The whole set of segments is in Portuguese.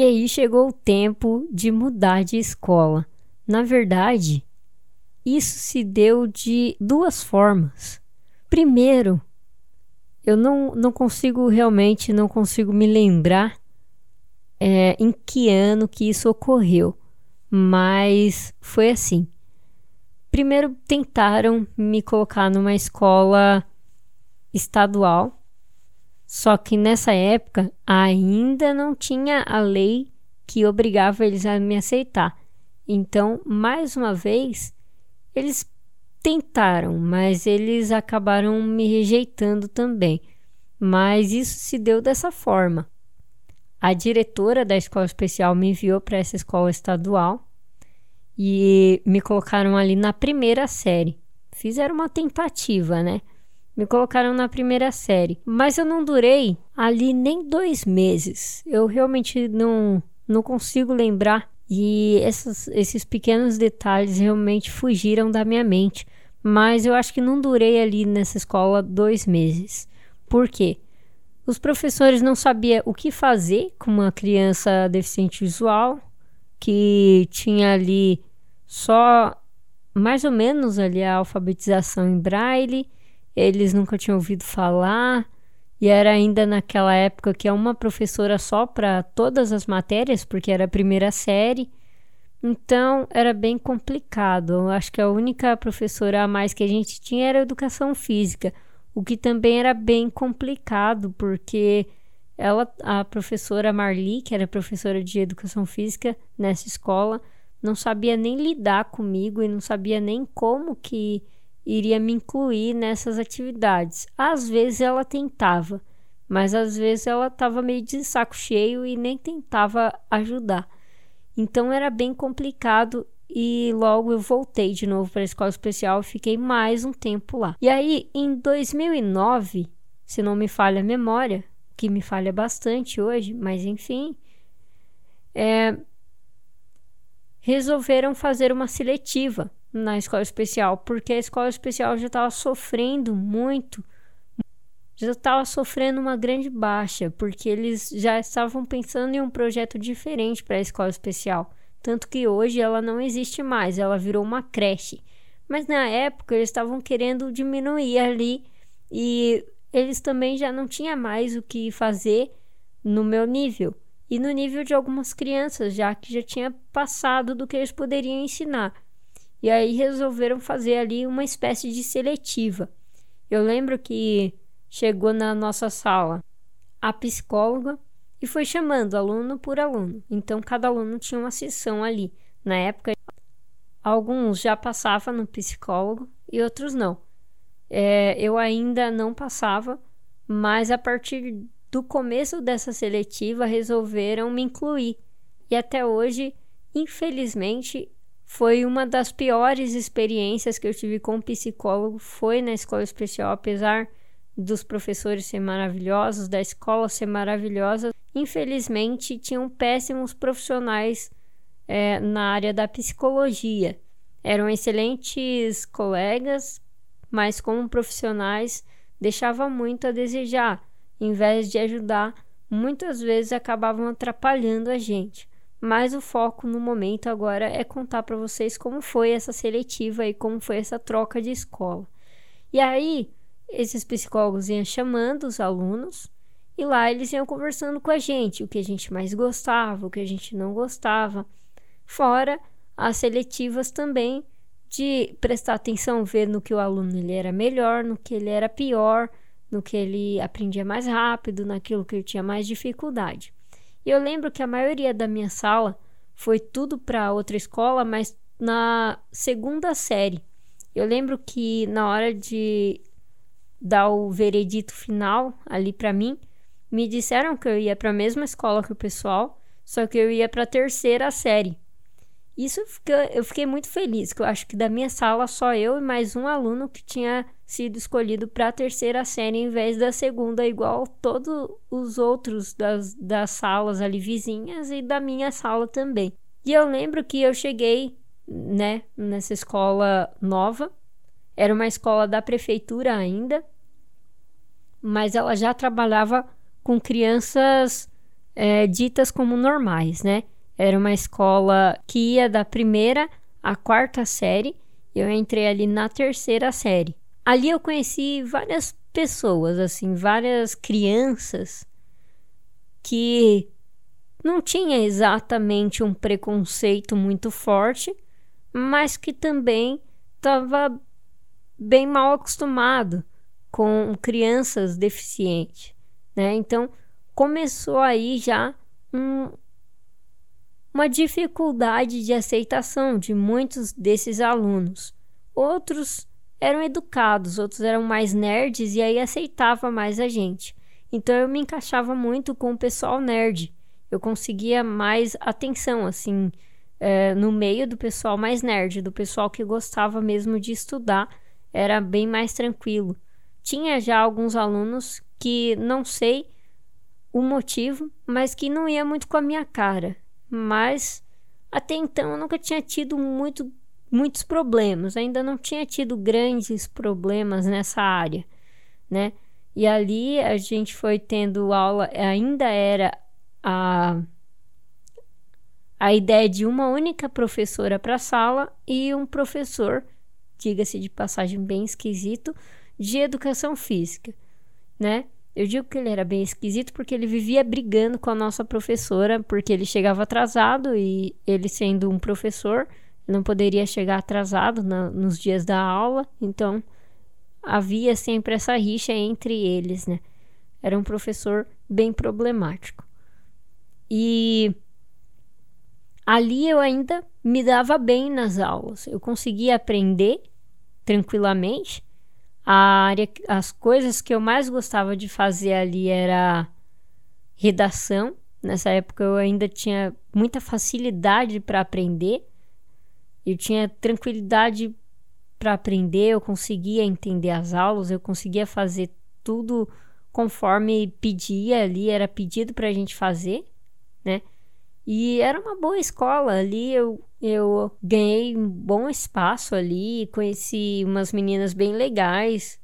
E aí chegou o tempo de mudar de escola. Na verdade, isso se deu de duas formas. Primeiro, eu não, não consigo realmente, não consigo me lembrar é, em que ano que isso ocorreu, mas foi assim. Primeiro tentaram me colocar numa escola estadual, só que nessa época ainda não tinha a lei que obrigava eles a me aceitar. Então, mais uma vez, eles tentaram, mas eles acabaram me rejeitando também. Mas isso se deu dessa forma. A diretora da escola especial me enviou para essa escola estadual e me colocaram ali na primeira série. Fizeram uma tentativa, né? Me colocaram na primeira série, mas eu não durei ali nem dois meses. Eu realmente não, não consigo lembrar e essas, esses pequenos detalhes realmente fugiram da minha mente. Mas eu acho que não durei ali nessa escola dois meses. Por quê? Os professores não sabiam o que fazer com uma criança deficiente visual, que tinha ali só mais ou menos ali a alfabetização em braille, eles nunca tinham ouvido falar, e era ainda naquela época que é uma professora só para todas as matérias, porque era a primeira série. Então era bem complicado. Eu acho que a única professora a mais que a gente tinha era educação física, o que também era bem complicado, porque ela, a professora Marli, que era professora de educação física nessa escola, não sabia nem lidar comigo e não sabia nem como que iria me incluir nessas atividades. Às vezes ela tentava, mas às vezes ela estava meio de saco cheio e nem tentava ajudar. Então era bem complicado e logo eu voltei de novo para a escola especial e fiquei mais um tempo lá. E aí, em 2009, se não me falha a memória, que me falha bastante hoje, mas enfim, é, resolveram fazer uma seletiva na escola especial, porque a escola especial já estava sofrendo muito, já estava sofrendo uma grande baixa, porque eles já estavam pensando em um projeto diferente para a escola especial. Tanto que hoje ela não existe mais, ela virou uma creche. Mas na época eles estavam querendo diminuir ali e eles também já não tinham mais o que fazer no meu nível e no nível de algumas crianças, já que já tinha passado do que eles poderiam ensinar. E aí resolveram fazer ali uma espécie de seletiva. Eu lembro que chegou na nossa sala a psicóloga e foi chamando aluno por aluno. Então cada aluno tinha uma sessão ali. Na época, alguns já passavam no psicólogo e outros não. É, eu ainda não passava, mas a partir do começo dessa seletiva resolveram me incluir. E até hoje, infelizmente, foi uma das piores experiências que eu tive com psicólogo, foi na escola especial, apesar dos professores serem maravilhosos, da escola ser maravilhosa, infelizmente tinham péssimos profissionais é, na área da psicologia. Eram excelentes colegas, mas como profissionais deixavam muito a desejar. Em vez de ajudar, muitas vezes acabavam atrapalhando a gente. Mas o foco no momento agora é contar para vocês como foi essa seletiva e como foi essa troca de escola. E aí, esses psicólogos iam chamando os alunos e lá eles iam conversando com a gente, o que a gente mais gostava, o que a gente não gostava. Fora as seletivas também de prestar atenção, ver no que o aluno ele era melhor, no que ele era pior, no que ele aprendia mais rápido, naquilo que ele tinha mais dificuldade. E eu lembro que a maioria da minha sala foi tudo para outra escola, mas na segunda série. Eu lembro que na hora de dar o veredito final ali para mim, me disseram que eu ia para a mesma escola que o pessoal, só que eu ia para a terceira série. Isso eu fiquei muito feliz, que eu acho que da minha sala só eu e mais um aluno que tinha sido escolhido para a terceira série em vez da segunda, igual todos os outros das, das salas ali vizinhas e da minha sala também. E eu lembro que eu cheguei, né, nessa escola nova, era uma escola da prefeitura ainda, mas ela já trabalhava com crianças é, ditas como normais, né? Era uma escola que ia da primeira à quarta série. Eu entrei ali na terceira série. Ali eu conheci várias pessoas, assim, várias crianças que não tinha exatamente um preconceito muito forte, mas que também estava bem mal acostumado com crianças deficientes, né? Então começou aí já um, uma dificuldade de aceitação de muitos desses alunos. Outros eram educados, outros eram mais nerds e aí aceitava mais a gente. Então eu me encaixava muito com o pessoal nerd. Eu conseguia mais atenção, assim, é, no meio do pessoal mais nerd, do pessoal que gostava mesmo de estudar, era bem mais tranquilo. Tinha já alguns alunos que não sei o motivo, mas que não ia muito com a minha cara. Mas até então eu nunca tinha tido muito, muitos problemas, ainda não tinha tido grandes problemas nessa área, né? E ali a gente foi tendo aula, ainda era a a ideia de uma única professora para a sala e um professor, diga-se de passagem bem esquisito, de educação física, né? Eu digo que ele era bem esquisito porque ele vivia brigando com a nossa professora, porque ele chegava atrasado e ele sendo um professor, não poderia chegar atrasado na, nos dias da aula, então havia sempre essa rixa entre eles, né? Era um professor bem problemático. E ali eu ainda me dava bem nas aulas, eu conseguia aprender tranquilamente a área, as coisas que eu mais gostava de fazer ali era redação. Nessa época eu ainda tinha muita facilidade para aprender. Eu tinha tranquilidade para aprender, eu conseguia entender as aulas, eu conseguia fazer tudo conforme pedia ali, era pedido para a gente fazer, né? E era uma boa escola ali, eu, eu ganhei um bom espaço ali, conheci umas meninas bem legais,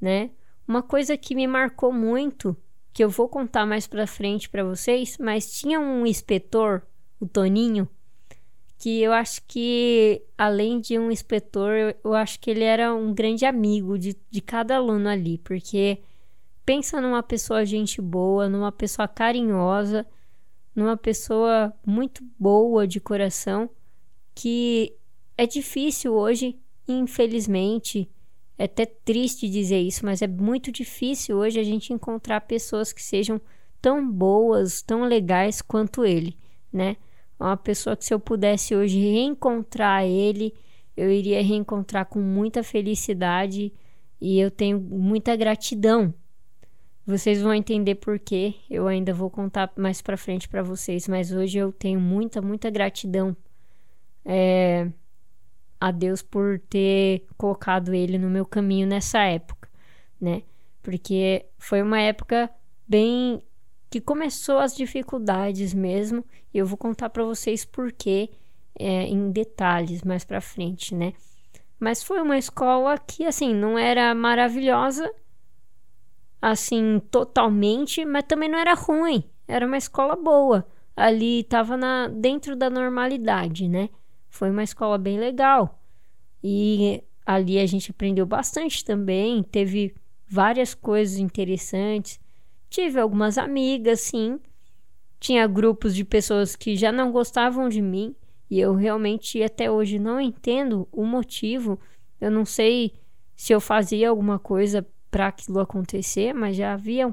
né? Uma coisa que me marcou muito, que eu vou contar mais pra frente para vocês, mas tinha um inspetor, o Toninho, que eu acho que, além de um inspetor, eu, eu acho que ele era um grande amigo de, de cada aluno ali, porque pensa numa pessoa gente boa, numa pessoa carinhosa numa pessoa muito boa de coração que é difícil hoje, infelizmente, é até triste dizer isso, mas é muito difícil hoje a gente encontrar pessoas que sejam tão boas, tão legais quanto ele, né? Uma pessoa que se eu pudesse hoje reencontrar ele, eu iria reencontrar com muita felicidade e eu tenho muita gratidão vocês vão entender por quê. Eu ainda vou contar mais para frente para vocês, mas hoje eu tenho muita, muita gratidão é, a Deus por ter colocado ele no meu caminho nessa época, né? Porque foi uma época bem que começou as dificuldades mesmo, e eu vou contar para vocês por quê é, em detalhes mais para frente, né? Mas foi uma escola que assim não era maravilhosa, assim totalmente, mas também não era ruim. Era uma escola boa. Ali estava na dentro da normalidade, né? Foi uma escola bem legal. E ali a gente aprendeu bastante também, teve várias coisas interessantes. Tive algumas amigas, sim. Tinha grupos de pessoas que já não gostavam de mim e eu realmente até hoje não entendo o motivo. Eu não sei se eu fazia alguma coisa para aquilo acontecer, mas já havia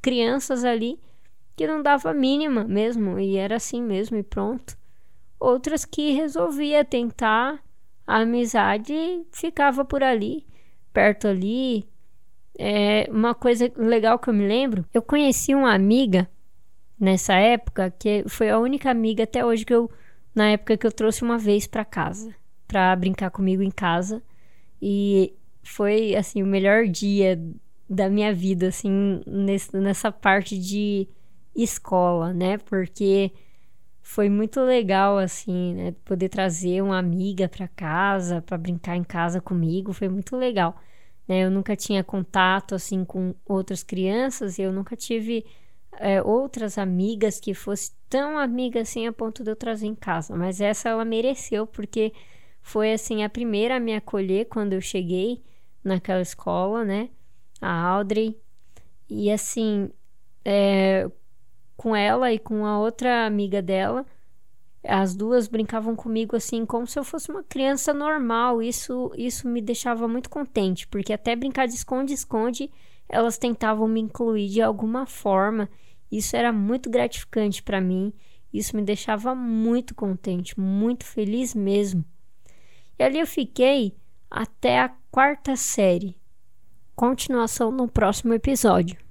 crianças ali que não dava mínima mesmo, e era assim mesmo e pronto. Outras que resolvia tentar a amizade ficava por ali, perto ali. É, uma coisa legal que eu me lembro, eu conheci uma amiga nessa época, que foi a única amiga até hoje que eu, na época que eu trouxe uma vez para casa, para brincar comigo em casa. E foi assim o melhor dia da minha vida assim nesse, nessa parte de escola, né? Porque foi muito legal assim, né? Poder trazer uma amiga para casa, para brincar em casa comigo, foi muito legal. Né? Eu nunca tinha contato assim com outras crianças, eu nunca tive é, outras amigas que fosse tão amiga assim a ponto de eu trazer em casa, mas essa ela mereceu porque foi assim a primeira a me acolher quando eu cheguei naquela escola, né? A Audrey. E assim, é, com ela e com a outra amiga dela, as duas brincavam comigo assim como se eu fosse uma criança normal. Isso isso me deixava muito contente, porque até brincar de esconde-esconde, elas tentavam me incluir de alguma forma. Isso era muito gratificante para mim. Isso me deixava muito contente, muito feliz mesmo. E ali eu fiquei até a quarta série. Continuação no próximo episódio.